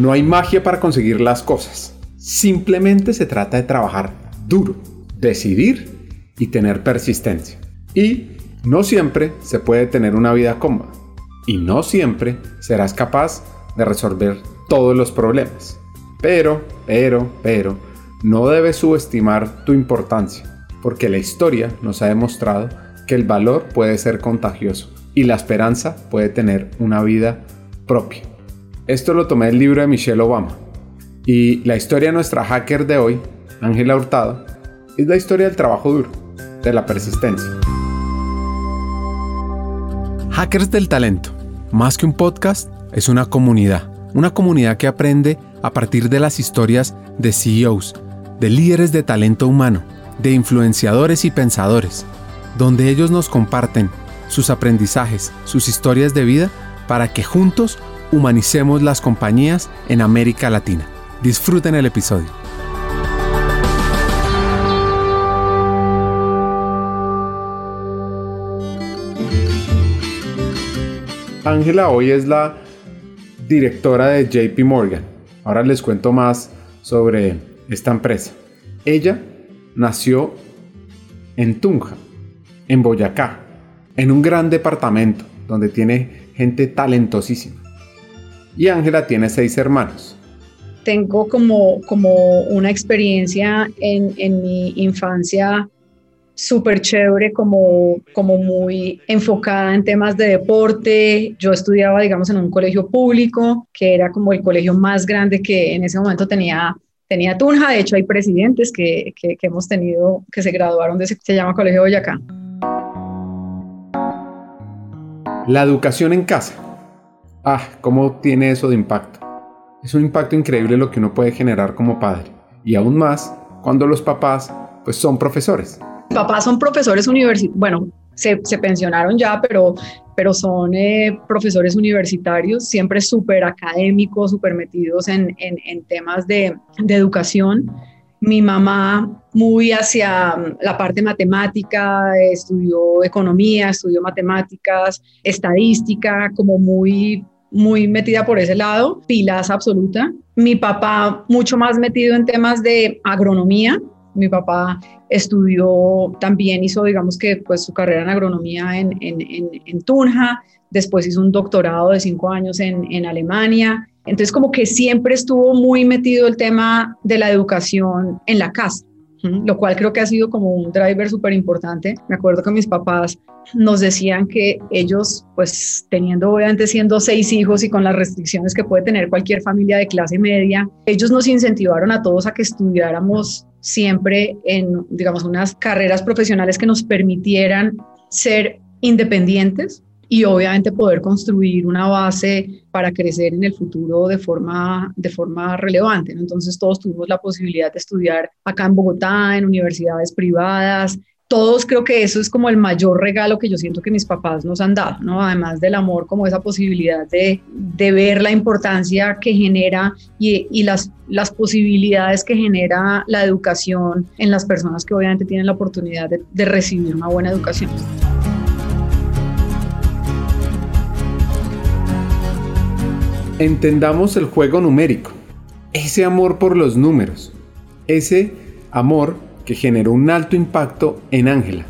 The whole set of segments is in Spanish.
No hay magia para conseguir las cosas. Simplemente se trata de trabajar duro, decidir y tener persistencia. Y no siempre se puede tener una vida cómoda. Y no siempre serás capaz de resolver todos los problemas. Pero, pero, pero, no debes subestimar tu importancia, porque la historia nos ha demostrado que el valor puede ser contagioso y la esperanza puede tener una vida propia. Esto lo tomé del libro de Michelle Obama. Y la historia de nuestra hacker de hoy, Ángela Hurtado, es la historia del trabajo duro, de la persistencia. Hackers del Talento, más que un podcast, es una comunidad. Una comunidad que aprende a partir de las historias de CEOs, de líderes de talento humano, de influenciadores y pensadores, donde ellos nos comparten sus aprendizajes, sus historias de vida, para que juntos humanicemos las compañías en América Latina. Disfruten el episodio. Ángela hoy es la directora de JP Morgan. Ahora les cuento más sobre esta empresa. Ella nació en Tunja, en Boyacá, en un gran departamento donde tiene gente talentosísima. Y Ángela tiene seis hermanos. Tengo como, como una experiencia en, en mi infancia súper chévere, como, como muy enfocada en temas de deporte. Yo estudiaba, digamos, en un colegio público, que era como el colegio más grande que en ese momento tenía, tenía Tunja. De hecho, hay presidentes que, que, hemos tenido que se graduaron de ese, se llama Colegio Boyacá. La educación en casa. Ah, ¿cómo tiene eso de impacto? Es un impacto increíble lo que uno puede generar como padre. Y aún más cuando los papás pues son profesores papás son profesores universitarios, bueno, se, pensionaron ya, pero, pero son eh, profesores universitarios, siempre súper académicos, súper metidos en, temas de, educación. Mi mamá muy hacia mm, la parte matemática, estudió economía, estudió matemáticas, estadística, como muy muy metida por ese lado, pilas absoluta. Mi papá mucho más metido en temas de agronomía, mi papá estudió también, hizo, digamos que, pues su carrera en agronomía en, en, Tunja, después hizo un doctorado de cinco años en, Alemania. Entonces, como que siempre estuvo muy metido el tema de la educación en la casa lo cual creo que ha sido como un driver súper importante. Me acuerdo que mis papás nos decían que ellos, pues teniendo obviamente siendo seis hijos y con las restricciones que puede tener cualquier familia de clase media, ellos nos incentivaron a todos a que estudiáramos siempre en, digamos, unas carreras profesionales que nos permitieran ser independientes y obviamente poder construir una base para crecer en el futuro de forma, de forma relevante. Entonces todos tuvimos la posibilidad de estudiar acá en Bogotá, en universidades privadas. Todos creo que eso es como el mayor regalo que yo siento que mis papás nos han dado, ¿no? Además del amor, como esa posibilidad de, de ver la importancia que genera y, y las, las posibilidades que genera la educación en las personas que obviamente tienen la oportunidad de, de recibir una buena educación. Entendamos el juego numérico, ese amor por los números, ese amor que generó un alto impacto en Ángela,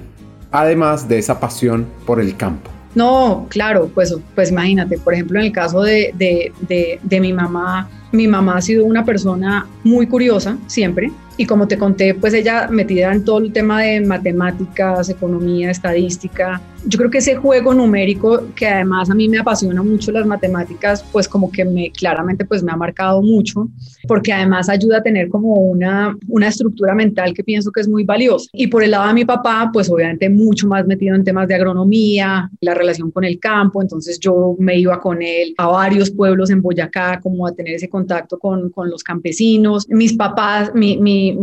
además de esa pasión por el campo. No, claro, pues, pues imagínate, por ejemplo, en el caso de, de mi mamá, mi mamá ha sido una persona muy curiosa siempre, y como te conté, pues ella metida en todo el tema de matemáticas, economía, estadística. Yo creo que ese juego numérico, que además a mí me apasiona mucho las matemáticas, pues como que me claramente pues me ha marcado mucho, porque además ayuda a tener como una, una estructura mental que pienso que es muy valiosa. Y por el lado de mi papá, pues obviamente mucho más metido en temas de agronomía, la relación con el campo, entonces yo me iba con él a varios pueblos en Boyacá, como a tener ese contacto con, con los campesinos. Mis papás, mi, mi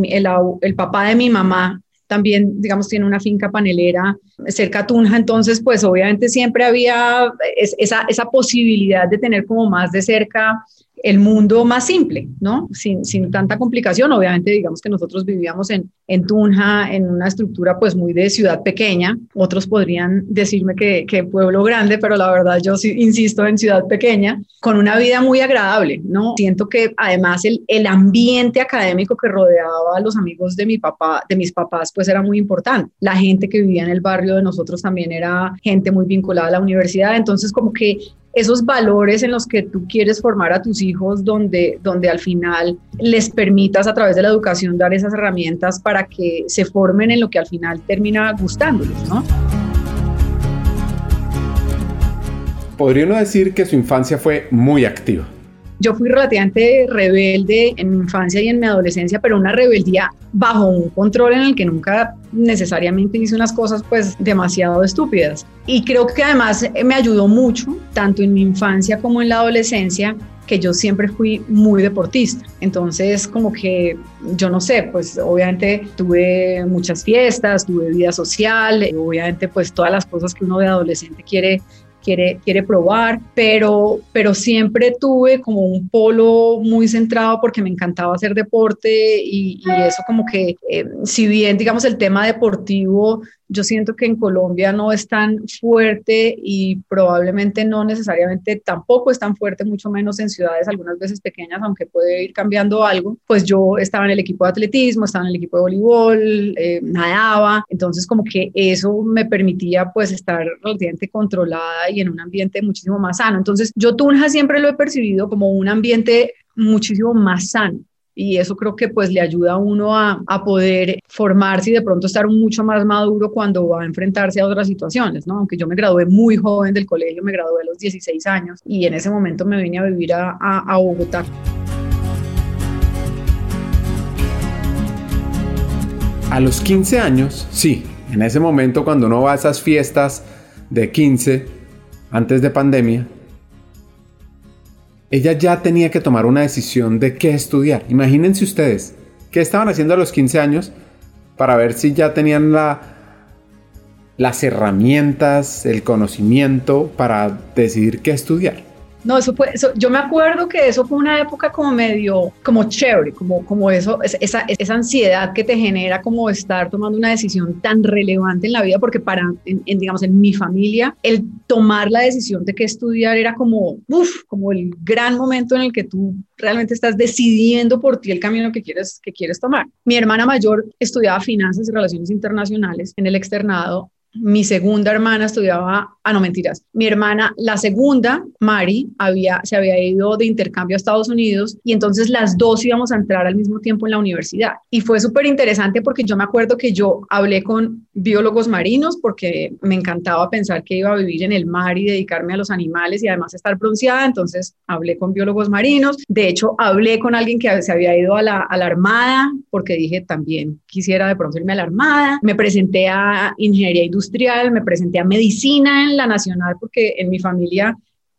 el, papá de mi mamá también, digamos, tiene una finca panelera cerca a Tunja, entonces, pues obviamente siempre había esa, esa posibilidad de tener como más de cerca el mundo más simple, ¿no? Sin, sin, tanta complicación. Obviamente, digamos que nosotros vivíamos en, en Tunja, en una estructura pues muy de ciudad pequeña. Otros podrían decirme que, que pueblo grande, pero la verdad yo sí insisto en ciudad pequeña, con una vida muy agradable, ¿no? Siento que además el, el ambiente académico que rodeaba a los amigos de mi papá, de mis papás, pues era muy importante. La gente que vivía en el barrio de nosotros también era gente muy vinculada a la universidad. Entonces, como que esos valores en los que tú quieres formar a tus hijos, donde, donde al final les permitas a través de la educación dar esas herramientas para que se formen en lo que al final termina gustándoles, ¿no? Podría uno decir que su infancia fue muy activa. Yo fui relativamente rebelde en mi infancia y en mi adolescencia, pero una rebeldía bajo un control en el que nunca necesariamente hice unas cosas pues demasiado estúpidas. Y creo que además me ayudó mucho, tanto en mi infancia como en la adolescencia, que yo siempre fui muy deportista. Entonces, como que, yo no sé, pues obviamente tuve muchas fiestas, tuve vida social, obviamente pues todas las cosas que uno de adolescente quiere quiere, quiere probar, pero, pero siempre tuve como un polo muy centrado porque me encantaba hacer deporte y, eso como que, eh, si bien digamos el tema deportivo yo siento que en Colombia no es tan fuerte y probablemente no necesariamente tampoco es tan fuerte, mucho menos en ciudades algunas veces pequeñas, aunque puede ir cambiando algo. Pues yo estaba en el equipo de atletismo, estaba en el equipo de voleibol, eh, nadaba, entonces como que eso me permitía pues estar relativamente controlada y en un ambiente muchísimo más sano. Entonces yo Tunja siempre lo he percibido como un ambiente muchísimo más sano y eso creo que pues le ayuda a uno a, a, poder formarse y de pronto estar mucho más maduro cuando va a enfrentarse a otras situaciones, ¿no? Aunque yo me gradué muy joven del colegio, me gradué a los 16 años y en ese momento me vine a vivir a, a, Bogotá. A los 15 años, sí, en ese momento cuando uno va a esas fiestas de 15 antes de pandemia, ella ya tenía que tomar una decisión de qué estudiar. Imagínense ustedes, ¿qué estaban haciendo a los 15 años para ver si ya tenían la, las herramientas, el conocimiento para decidir qué estudiar? No, eso yo me acuerdo que eso fue una época como medio, como chévere, como, como eso, esa, esa ansiedad que te genera como estar tomando una decisión tan relevante en la vida, porque para, en, digamos, en mi familia, el tomar la decisión de qué estudiar era como, uff, como el gran momento en el que tú realmente estás decidiendo por ti el camino que quieres, que quieres tomar. Mi hermana mayor estudiaba finanzas y relaciones internacionales en el externado mi segunda hermana estudiaba, ah, no mentiras, mi hermana, la segunda, Mari, había, se había ido de intercambio a Estados Unidos y entonces las dos íbamos a entrar al mismo tiempo en la universidad. Y fue súper interesante porque yo me acuerdo que yo hablé con biólogos marinos porque me encantaba pensar que iba a vivir en el mar y dedicarme a los animales y además estar bronceada, entonces hablé con biólogos marinos. De hecho, hablé con alguien que se había ido a la, a la Armada porque dije también quisiera de pronto a la Armada. Me presenté a ingeniería industrial industrial, me presenté a medicina en la nacional porque en mi familia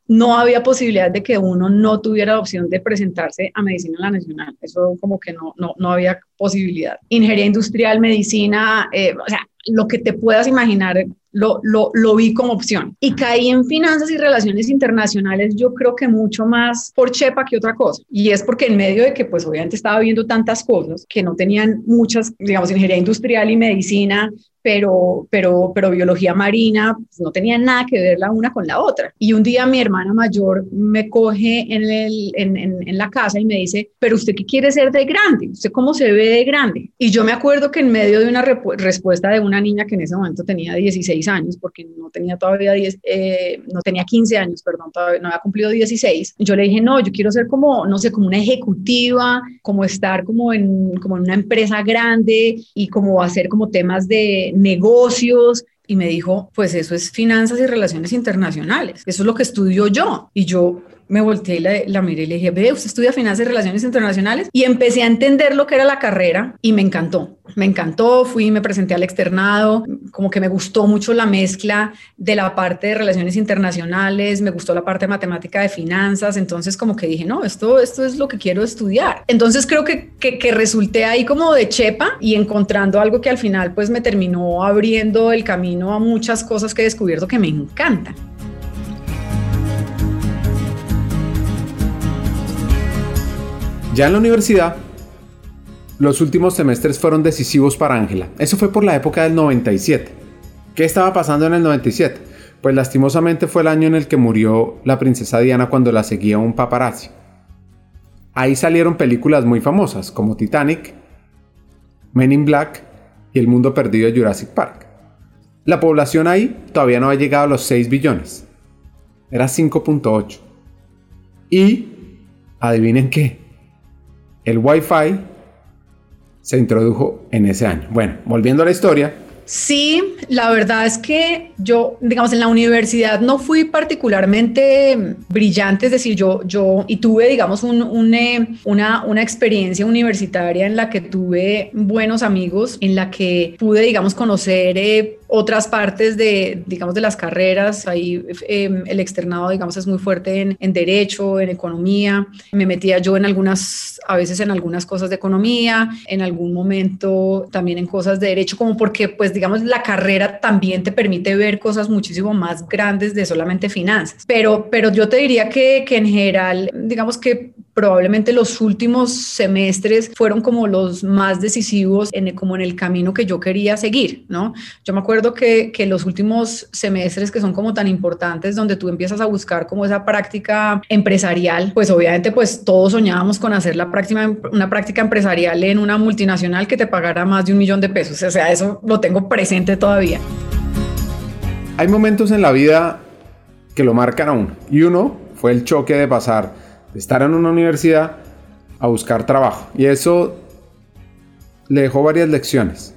no había posibilidad de que uno no tuviera la opción de presentarse a medicina en la nacional. Eso como que no, no, no había posibilidad. Ingeniería industrial, medicina, eh, o sea, lo que te puedas imaginar, lo, lo, lo, vi como opción. Y caí en finanzas y relaciones internacionales, yo creo que mucho más por chepa que otra cosa. Y es porque en medio de que, pues obviamente estaba viendo tantas cosas que no tenían muchas, digamos, ingeniería industrial y medicina, pero, pero, pero biología marina pues, no tenía nada que ver la una con la otra. Y un día mi hermana mayor me coge en, el, en, en, la casa y me dice, pero usted qué quiere ser de grande, usted cómo se ve de grande. Y yo me acuerdo que en medio de una respuesta de una niña que en ese momento tenía 16 años, porque no tenía todavía 10, eh, no tenía 15 años, perdón, todavía no había cumplido 16, yo le dije, no, yo quiero ser como, no sé, como una ejecutiva, como estar como en, como en una empresa grande y como hacer como temas de negocios, y me dijo, pues eso es finanzas y relaciones internacionales, eso es lo que estudio yo. Y yo me volteé y la, la, miré y le dije, ve, usted estudia finanzas y relaciones internacionales. Y empecé a entender lo que era la carrera y me encantó. Me encantó, fui, me presenté al externado, como que me gustó mucho la mezcla de la parte de relaciones internacionales, me gustó la parte de matemática de finanzas, entonces como que dije, no, esto, esto es lo que quiero estudiar. Entonces creo que, que, que resulté ahí como de chepa y encontrando algo que al final pues me terminó abriendo el camino a muchas cosas que he descubierto que me encantan. Ya en la universidad, los últimos semestres fueron decisivos para Ángela. Eso fue por la época del 97. ¿Qué estaba pasando en el 97? Pues lastimosamente fue el año en el que murió la princesa Diana cuando la seguía un paparazzi. Ahí salieron películas muy famosas como Titanic, Men in Black y El Mundo Perdido de Jurassic Park. La población ahí todavía no había llegado a los 6 billones. Era 5.8. Y, adivinen qué, el Wi-Fi se introdujo en ese año. Bueno, volviendo a la historia, Sí, la verdad es que yo, digamos, en la universidad no fui particularmente brillante, es decir, yo, yo y tuve, digamos, eh, una, una experiencia universitaria en la que tuve buenos amigos, en la que pude, digamos, conocer eh, otras partes de, digamos, de las carreras. Ahí em, el externado, digamos, es muy fuerte en, en, derecho, en economía. Me metía yo en algunas, a veces en algunas cosas de economía, en algún momento también en cosas de derecho, como porque, pues, digamos, la carrera también te permite ver cosas muchísimo más grandes de solamente finanzas. Pero, pero yo te diría que, que en general, digamos que probablemente los últimos semestres fueron como los más decisivos en, como en el camino que yo quería seguir, ¿no? Yo me acuerdo que, que los últimos semestres que son como tan importantes, donde tú empiezas a buscar como esa práctica empresarial, pues obviamente pues todos soñábamos con hacer la práctica, una práctica empresarial en una multinacional que te pagara más de un millón de pesos. O sea, eso lo tengo presente todavía. Hay momentos en la vida que lo marcan aún y uno fue el choque de pasar estar en una universidad a buscar trabajo. Y eso le dejó varias lecciones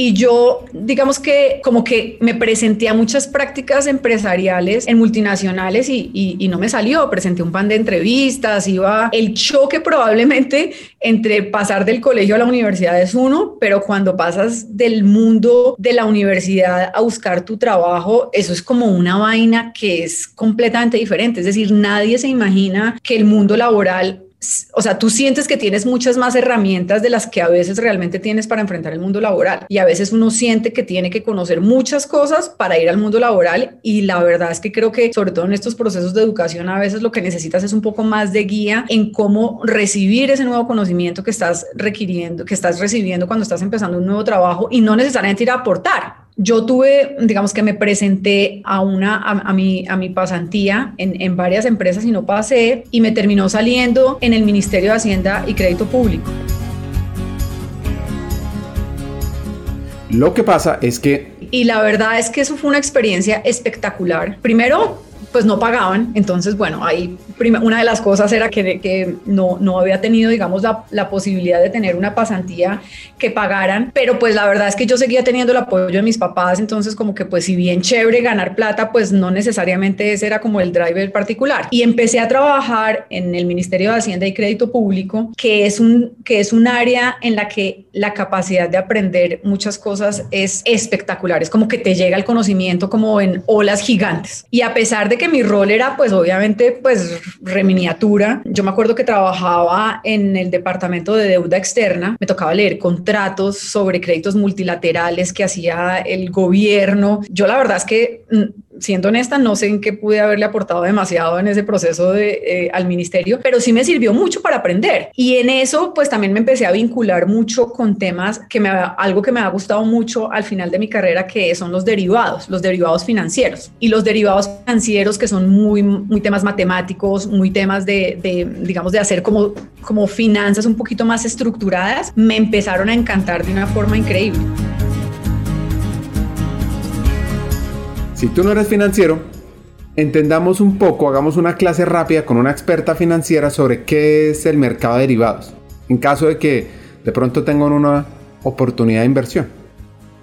y yo, digamos que como que me presenté a muchas prácticas empresariales en multinacionales y, no me salió, presenté un pan de entrevistas, iba, el choque probablemente entre pasar del colegio a la universidad es uno, pero cuando pasas del mundo de la universidad a buscar tu trabajo, eso es como una vaina que es completamente diferente, es decir, nadie se imagina que el mundo laboral o sea, tú sientes que tienes muchas más herramientas de las que a veces realmente tienes para enfrentar el mundo laboral. Y a veces uno siente que tiene que conocer muchas cosas para ir al mundo laboral. Y la verdad es que creo que, sobre todo en estos procesos de educación, a veces lo que necesitas es un poco más de guía en cómo recibir ese nuevo conocimiento que estás requiriendo, que estás recibiendo cuando estás empezando un nuevo trabajo y no necesariamente ir a aportar yo tuve, digamos que me presenté a una, a, mi, a mi pasantía en, en, varias empresas y no pasé y me terminó saliendo en el Ministerio de Hacienda y Crédito Público. Lo que pasa es que... Y la verdad es que eso fue una experiencia espectacular. Primero, pues no pagaban. Entonces, bueno, ahí una de las cosas era que, que no, no había tenido, digamos, la, la, posibilidad de tener una pasantía que pagaran, pero pues la verdad es que yo seguía teniendo el apoyo de mis papás, entonces como que pues si bien chévere ganar plata, pues no necesariamente ese era como el driver particular. Y empecé a trabajar en el Ministerio de Hacienda y Crédito Público, que es un, que es un área en la que la capacidad de aprender muchas cosas es espectacular, es como que te llega el conocimiento como en olas gigantes. Y a pesar de que mi rol era pues obviamente pues reminiatura, yo me acuerdo que trabajaba en el departamento de deuda externa, me tocaba leer contratos sobre créditos multilaterales que hacía el gobierno. Yo la verdad es que mm, siendo honesta, no sé en qué pude haberle aportado demasiado en ese proceso eh, al ministerio, pero sí me sirvió mucho para aprender. Y en eso, pues también me empecé a vincular mucho con temas que me, algo que me ha gustado mucho al final de mi carrera, que son los derivados, los derivados financieros. Y los derivados financieros que son muy, muy temas matemáticos, muy temas de, de digamos, de hacer como, como finanzas un poquito más estructuradas, me empezaron a encantar de una forma increíble. Si tú no eres financiero, entendamos un poco, hagamos una clase rápida con una experta financiera sobre qué es el mercado de derivados, en caso de que de pronto tengan una oportunidad de inversión.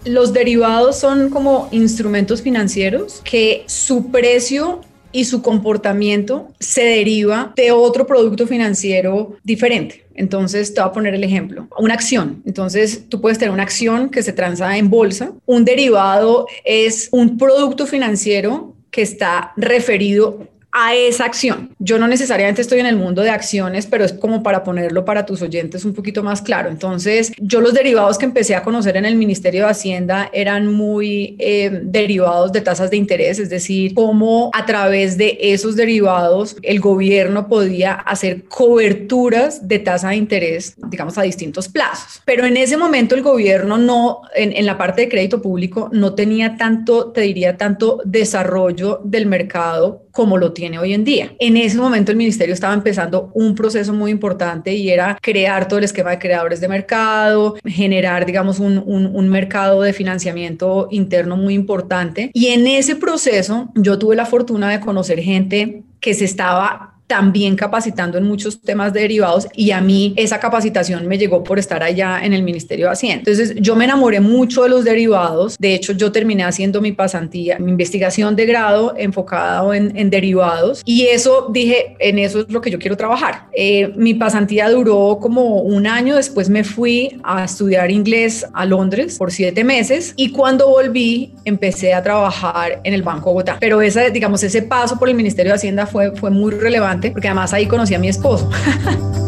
Los derivados son como instrumentos financieros que su precio y su comportamiento se deriva de otro producto financiero diferente. Entonces, te voy a poner el ejemplo. Una acción. Entonces, tú puedes tener una acción que se transa en bolsa. Un derivado es un producto financiero que está referido a esa acción. Yo no necesariamente estoy en el mundo de acciones, pero es como para ponerlo para tus oyentes un poquito más claro. Entonces, yo los derivados que empecé a conocer en el Ministerio de Hacienda eran muy eh, derivados de tasas de interés, es decir, cómo a través de esos derivados el gobierno podía hacer coberturas de tasa de interés, digamos, a distintos plazos. Pero en ese momento el gobierno no, en, en la parte de crédito público, no tenía tanto, te diría, tanto desarrollo del mercado como lo tiene hoy en día. En ese momento el ministerio estaba empezando un proceso muy importante y era crear todo el esquema de creadores de mercado, generar, digamos, un, un, mercado de financiamiento interno muy importante. Y en ese proceso yo tuve la fortuna de conocer gente que se estaba también capacitando en muchos temas derivados y a mí esa capacitación me llegó por estar allá en el Ministerio de Hacienda. Entonces yo me enamoré mucho de los derivados, de hecho yo terminé haciendo mi pasantía, mi investigación de grado enfocada en, en derivados y eso dije, en eso es lo que yo quiero trabajar. Eh, mi pasantía duró como un año, después me fui a estudiar inglés a Londres por siete meses y cuando volví empecé a trabajar en el Banco Bogotá. Pero esa, digamos, ese paso por el Ministerio de Hacienda fue, fue muy relevante porque además ahí conocí a mi esposo.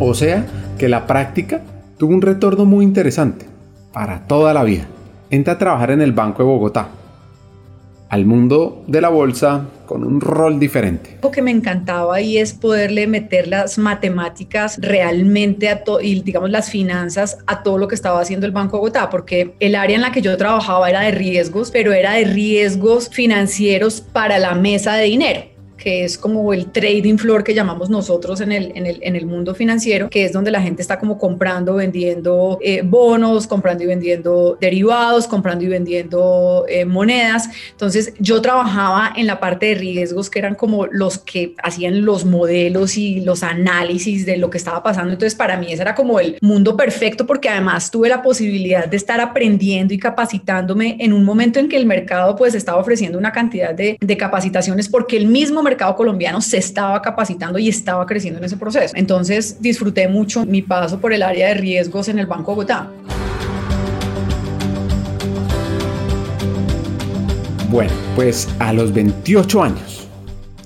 o sea, que la práctica tuvo un retorno muy interesante para toda la vida. Entra a trabajar en el Banco de Bogotá, al mundo de la bolsa con un rol diferente. Lo que me encantaba y es poderle meter las matemáticas realmente a todo y digamos las finanzas a todo lo que estaba haciendo el Banco de Bogotá, porque el área en la que yo trabajaba era de riesgos, pero era de riesgos financieros para la mesa de dinero que es como el trading floor que llamamos nosotros en el, en el, en el mundo financiero, que es donde la gente está como comprando, vendiendo eh, bonos, comprando y vendiendo derivados, comprando y vendiendo eh, monedas. Entonces yo trabajaba en la parte de riesgos que eran como los que hacían los modelos y los análisis de lo que estaba pasando. Entonces para mí ese era como el mundo perfecto porque además tuve la posibilidad de estar aprendiendo y capacitándome en un momento en que el mercado pues estaba ofreciendo una cantidad de, de capacitaciones porque el mismo mercado colombiano se estaba capacitando y estaba creciendo en ese proceso. Entonces disfruté mucho mi paso por el área de riesgos en el Banco Bogotá. Bueno, pues a los 28 años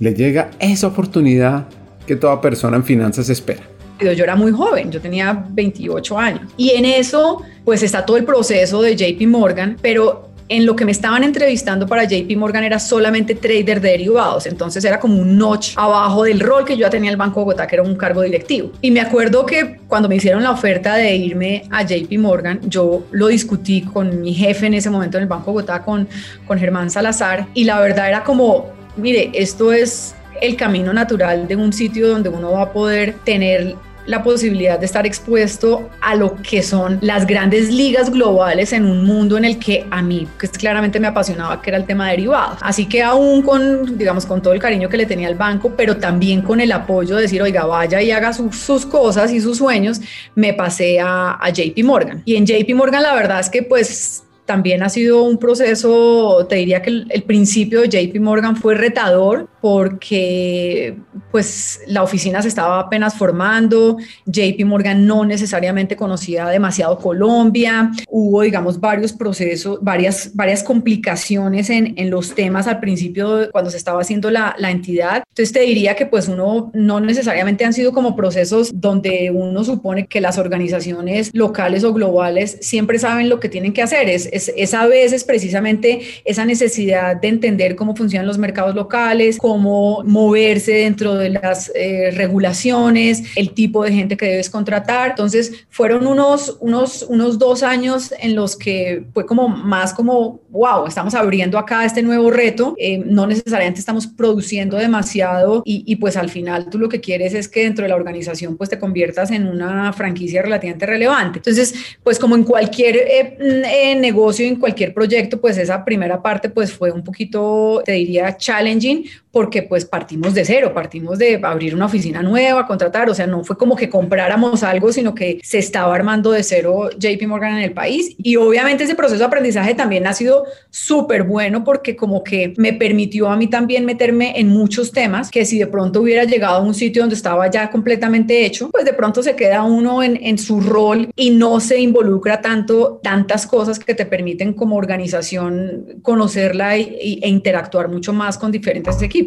le llega esa oportunidad que toda persona en finanzas espera. Yo era muy joven, yo tenía 28 años. Y en eso, pues está todo el proceso de JP Morgan, pero en lo que me estaban entrevistando para JP Morgan era solamente trader de derivados, entonces era como un notch abajo del rol que yo ya tenía en el Banco Bogotá, que era un cargo directivo. Y me acuerdo que cuando me hicieron la oferta de irme a JP Morgan, yo lo discutí con mi jefe en ese momento en el Banco Bogotá, con, con Germán Salazar, y la verdad era como, mire, esto es el camino natural de un sitio donde uno va a poder tener la posibilidad de estar expuesto a lo que son las grandes ligas globales en un mundo en el que a mí pues claramente me apasionaba que era el tema derivado. Así que aún con, digamos, con todo el cariño que le tenía al banco, pero también con el apoyo de decir, oiga, vaya y haga sus cosas y sus sueños, me pasé a, a JP Morgan. Y en JP Morgan la verdad es que pues también ha sido un proceso, te diría que el, principio de JP Morgan fue retador porque pues la oficina se estaba apenas formando, JP Morgan no necesariamente conocía demasiado Colombia, hubo digamos varios procesos, varias, varias complicaciones en, en los temas al principio cuando se estaba haciendo la, la entidad. Entonces te diría que pues uno no necesariamente han sido como procesos donde uno supone que las organizaciones locales o globales siempre saben lo que tienen que hacer, es, es, a veces precisamente esa necesidad de entender cómo funcionan los mercados locales, cómo moverse dentro de las eh, regulaciones, el tipo de gente que debes contratar. Entonces, fueron unos, unos, unos dos años en los que fue como más como, wow, estamos abriendo acá este nuevo reto, eh, no necesariamente estamos produciendo demasiado y, y, pues al final tú lo que quieres es que dentro de la organización pues te conviertas en una franquicia relativamente relevante. Entonces, pues como en cualquier eh, negocio, en cualquier proyecto, pues esa primera parte pues fue un poquito, te diría, challenging porque pues partimos de cero, partimos de abrir una oficina nueva, contratar, o sea, no fue como que compráramos algo, sino que se estaba armando de cero JP Morgan en el país. Y obviamente ese proceso de aprendizaje también ha sido súper bueno porque como que me permitió a mí también meterme en muchos temas que si de pronto hubiera llegado a un sitio donde estaba ya completamente hecho, pues de pronto se queda uno en, en su rol y no se involucra tanto, tantas cosas que te permiten como organización conocerla y, e interactuar mucho más con diferentes equipos.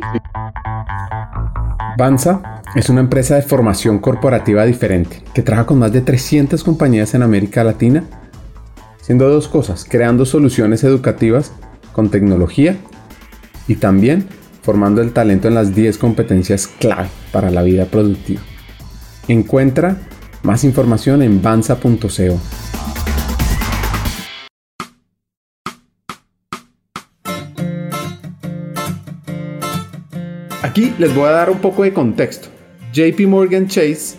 Banza es una empresa de formación corporativa diferente que trabaja con más de 300 compañías en América Latina, haciendo dos cosas, creando soluciones educativas con tecnología y también formando el talento en las 10 competencias clave para la vida productiva. Encuentra más información en banza.co. Aquí les voy a dar un poco de contexto. JP Morgan Chase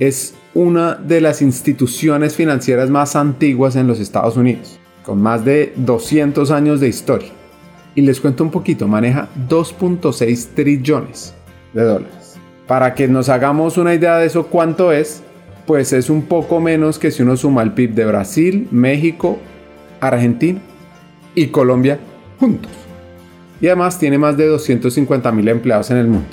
es una de las instituciones financieras más antiguas en los Estados Unidos, con más de 200 años de historia. Y les cuento un poquito, maneja 2.6 trillones de dólares. Para que nos hagamos una idea de eso cuánto es, pues es un poco menos que si uno suma el PIB de Brasil, México, Argentina y Colombia juntos y además tiene más de 250 mil empleados en el mundo.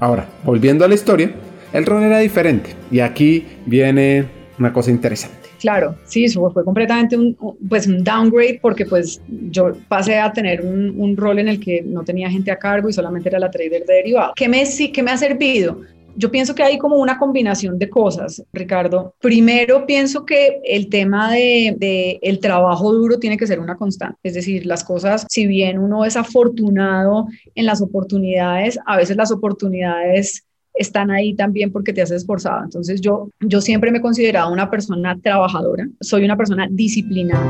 Ahora, volviendo a la historia, el rol era diferente y aquí viene una cosa interesante. Claro, sí, fue completamente un, pues un downgrade porque pues yo pasé a tener un, rol en el que no tenía gente a cargo y solamente era la trader de derivados. ¿Qué me, qué me ha servido? Yo pienso que hay como una combinación de cosas, Ricardo. Primero, pienso que el tema de, el trabajo duro tiene que ser una constante. Es decir, las cosas, si bien uno es afortunado en las oportunidades, a veces las oportunidades están ahí también porque te has esforzado. Entonces yo, yo siempre me he considerado una persona trabajadora, soy una persona disciplinada.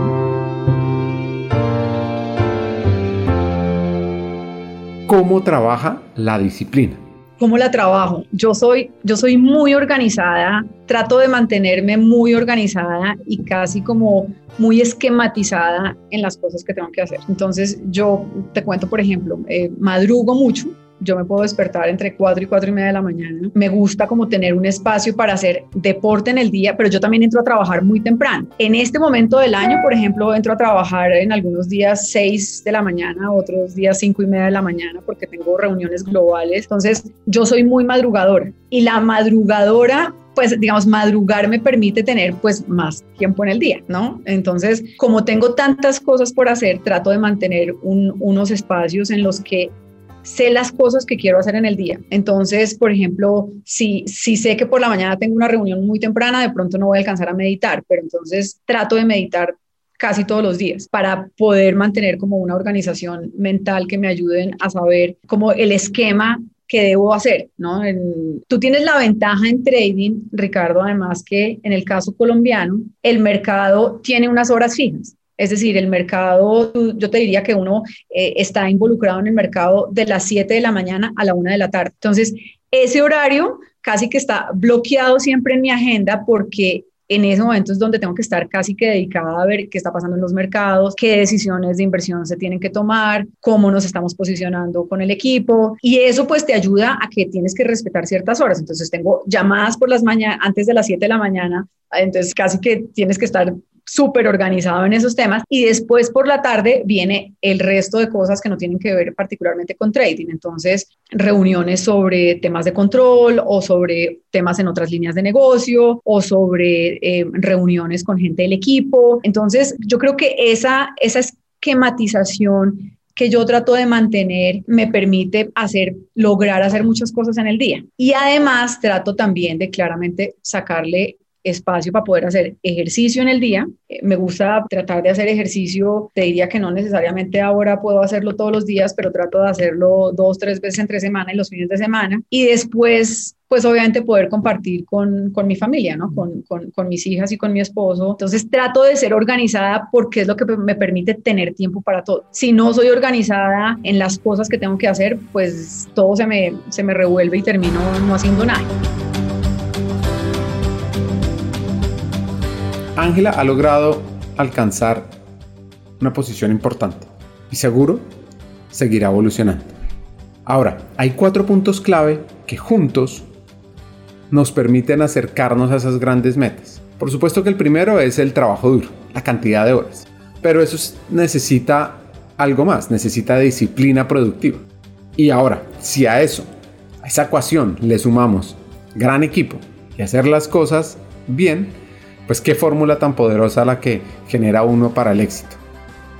¿Cómo trabaja la disciplina? ¿Cómo la trabajo? Yo soy, yo soy muy organizada, trato de mantenerme muy organizada y casi como muy esquematizada en las cosas que tengo que hacer. Entonces yo te cuento, por ejemplo, eh, madrugo mucho, yo me puedo despertar entre 4 y 4 y media de la mañana. Me gusta como tener un espacio para hacer deporte en el día, pero yo también entro a trabajar muy temprano. En este momento del año, por ejemplo, entro a trabajar en algunos días 6 de la mañana, otros días 5 y media de la mañana porque tengo reuniones globales. Entonces, yo soy muy madrugadora y la madrugadora pues digamos, madrugar me permite tener pues más tiempo en el día, ¿no? Entonces, como tengo tantas cosas por hacer, trato de mantener unos espacios en los que sé las cosas que quiero hacer en el día. Entonces, por ejemplo, si, si sé que por la mañana tengo una reunión muy temprana, de pronto no voy a alcanzar a meditar, pero entonces trato de meditar casi todos los días para poder mantener como una organización mental que me ayuden a saber como el esquema que debo hacer, ¿no? tú tienes la ventaja en trading, Ricardo, además que en el caso colombiano, el mercado tiene unas horas fijas. Es decir, el mercado, yo te diría que uno eh, está involucrado en el mercado de las 7 de la mañana a la 1 de la tarde. Entonces, ese horario casi que está bloqueado siempre en mi agenda porque en ese momento es donde tengo que estar casi que dedicada a ver qué está pasando en los mercados, qué decisiones de inversión se tienen que tomar, cómo nos estamos posicionando con el equipo y eso pues te ayuda a que tienes que respetar ciertas horas. Entonces tengo llamadas por las mañanas antes de las 7 de la mañana, entonces casi que tienes que estar súper organizado en esos temas y después por la tarde viene el resto de cosas que no tienen que ver particularmente con trading. Entonces, reuniones sobre temas de control o sobre temas en otras líneas de negocio o sobre eh, reuniones con gente del equipo. Entonces, yo creo que esa, esa esquematización que yo trato de mantener me permite hacer, lograr hacer muchas cosas en el día. Y además trato también de claramente sacarle espacio para poder hacer ejercicio en el día. Eh, me gusta tratar de hacer ejercicio, te diría que no necesariamente ahora puedo hacerlo todos los días, pero trato de hacerlo dos, tres veces entre semana y los fines de semana. Y después pues obviamente poder compartir con, con mi familia, ¿no? Con, con, con, mis hijas y con mi esposo. Entonces trato de ser organizada porque es lo que me permite tener tiempo para todo. Si no soy organizada en las cosas que tengo que hacer, pues todo se me, se me revuelve y termino no haciendo nada. Ángela ha logrado alcanzar una posición importante y seguro seguirá evolucionando. Ahora, hay cuatro puntos clave que juntos nos permiten acercarnos a esas grandes metas. Por supuesto que el primero es el trabajo duro, la cantidad de horas, pero eso necesita algo más, necesita disciplina productiva. Y ahora, si a eso, a esa ecuación le sumamos gran equipo y hacer las cosas bien, pues qué fórmula tan poderosa la que genera uno para el éxito.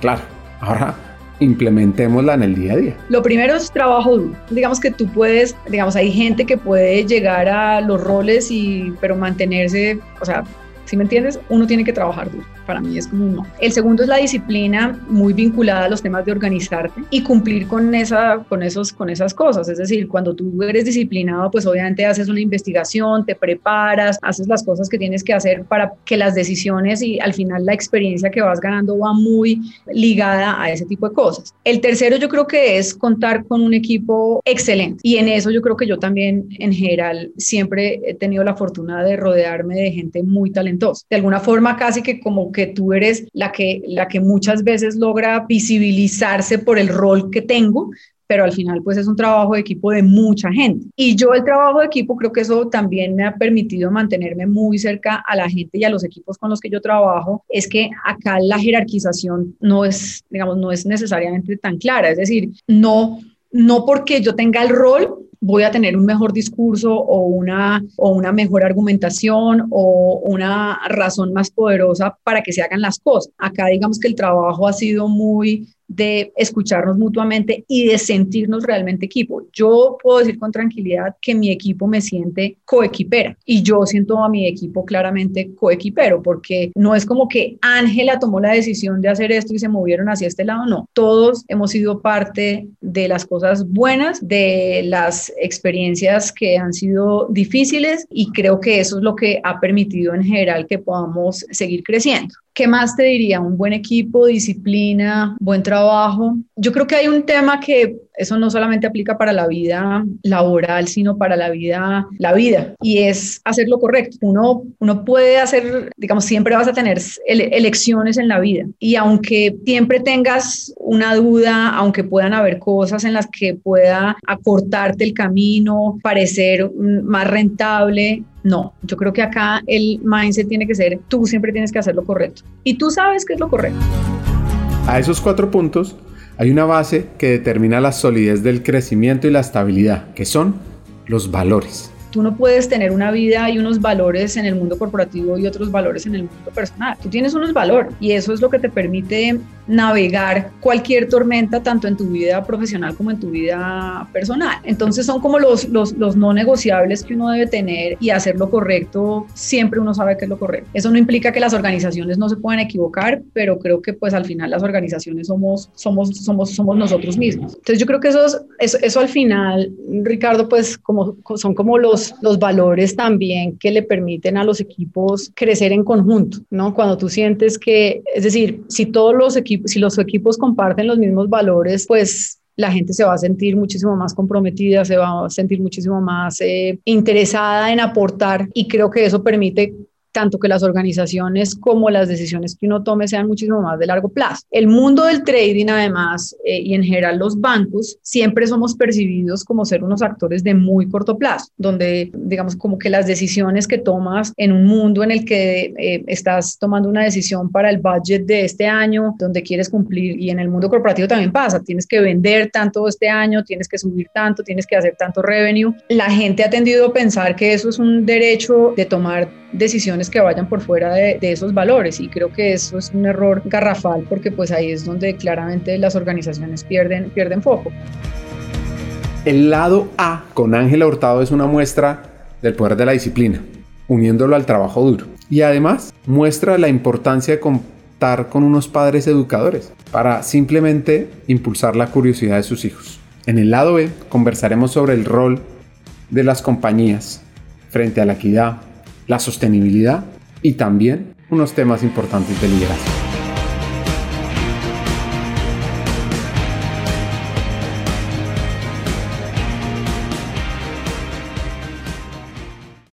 Claro, ahora implementémosla en el día a día. Lo primero es trabajo duro. Digamos que tú puedes, digamos, hay gente que puede llegar a los roles y, pero mantenerse, o sea, si me entiendes? Uno tiene que trabajar duro para mí es como un no. El segundo es la disciplina muy vinculada a los temas de organizarte y cumplir con, esa, con, esos, con esas cosas. Es decir, cuando tú eres disciplinado, pues obviamente haces una investigación, te preparas, haces las cosas que tienes que hacer para que las decisiones y al final la experiencia que vas ganando va muy ligada a ese tipo de cosas. El tercero yo creo que es contar con un equipo excelente y en eso yo creo que yo también en general siempre he tenido la fortuna de rodearme de gente muy talentosa. De alguna forma casi que como que tú eres la que, la que muchas veces logra visibilizarse por el rol que tengo, pero al final pues es un trabajo de equipo de mucha gente. Y yo el trabajo de equipo creo que eso también me ha permitido mantenerme muy cerca a la gente y a los equipos con los que yo trabajo, es que acá la jerarquización no es, digamos, no es necesariamente tan clara, es decir, no no porque yo tenga el rol voy a tener un mejor discurso o una, o una mejor argumentación o una razón más poderosa para que se hagan las cosas. Acá digamos que el trabajo ha sido muy de escucharnos mutuamente y de sentirnos realmente equipo. Yo puedo decir con tranquilidad que mi equipo me siente coequipera y yo siento a mi equipo claramente coequipero porque no es como que Ángela tomó la decisión de hacer esto y se movieron hacia este lado, no. Todos hemos sido parte de las cosas buenas, de las experiencias que han sido difíciles y creo que eso es lo que ha permitido en general que podamos seguir creciendo. ¿Qué más te diría? Un buen equipo, disciplina, buen trabajo. Yo creo que hay un tema que eso no solamente aplica para la vida laboral, sino para la vida, la vida, y es hacer lo correcto. Uno, uno puede hacer, digamos, siempre vas a tener elecciones en la vida, y aunque siempre tengas una duda, aunque puedan haber cosas en las que pueda acortarte el camino, parecer más rentable, no, yo creo que acá el mindset tiene que ser, tú siempre tienes que hacer lo correcto, y tú sabes qué es lo correcto. A esos cuatro puntos hay una base que determina la solidez del crecimiento y la estabilidad, que son los valores. Tú no puedes tener una vida y unos valores en el mundo corporativo y otros valores en el mundo personal. Tú tienes unos valores y eso es lo que te permite navegar cualquier tormenta, tanto en tu vida profesional como en tu vida personal. Entonces son como los, los, los no negociables que uno debe tener y hacer lo correcto, siempre uno sabe que es lo correcto. Eso no implica que las organizaciones no se puedan equivocar, pero creo que pues al final las organizaciones somos, somos, somos, somos nosotros mismos. Entonces yo creo que eso, eso, eso al final, Ricardo, pues como, son como los los, valores también que le permiten a los equipos crecer en conjunto, ¿no? Cuando tú sientes que, es decir, si todos los equipos, si los equipos comparten los mismos valores, pues la gente se va a sentir muchísimo más comprometida, se va a sentir muchísimo más eh, interesada en aportar y creo que eso permite tanto que las organizaciones como las decisiones que uno tome sean muchísimo más de largo plazo. El mundo del trading, además, eh, y en general los bancos, siempre somos percibidos como ser unos actores de muy corto plazo, donde, digamos, como que las decisiones que tomas en un mundo en el que eh, estás tomando una decisión para el budget de este año, donde quieres cumplir, y en el mundo corporativo también pasa, tienes que vender tanto este año, tienes que subir tanto, tienes que hacer tanto revenue. La gente ha tendido a pensar que eso es un derecho de tomar decisiones que vayan por fuera de, esos valores y creo que eso es un error garrafal porque pues ahí es donde claramente las organizaciones pierden, pierden foco. El lado A con Ángela Hurtado es una muestra del poder de la disciplina, uniéndolo al trabajo duro. Y además muestra la importancia de contar con unos padres educadores para simplemente impulsar la curiosidad de sus hijos. En el lado B conversaremos sobre el rol de las compañías frente a la equidad, la sostenibilidad y también unos temas importantes de liderazgo.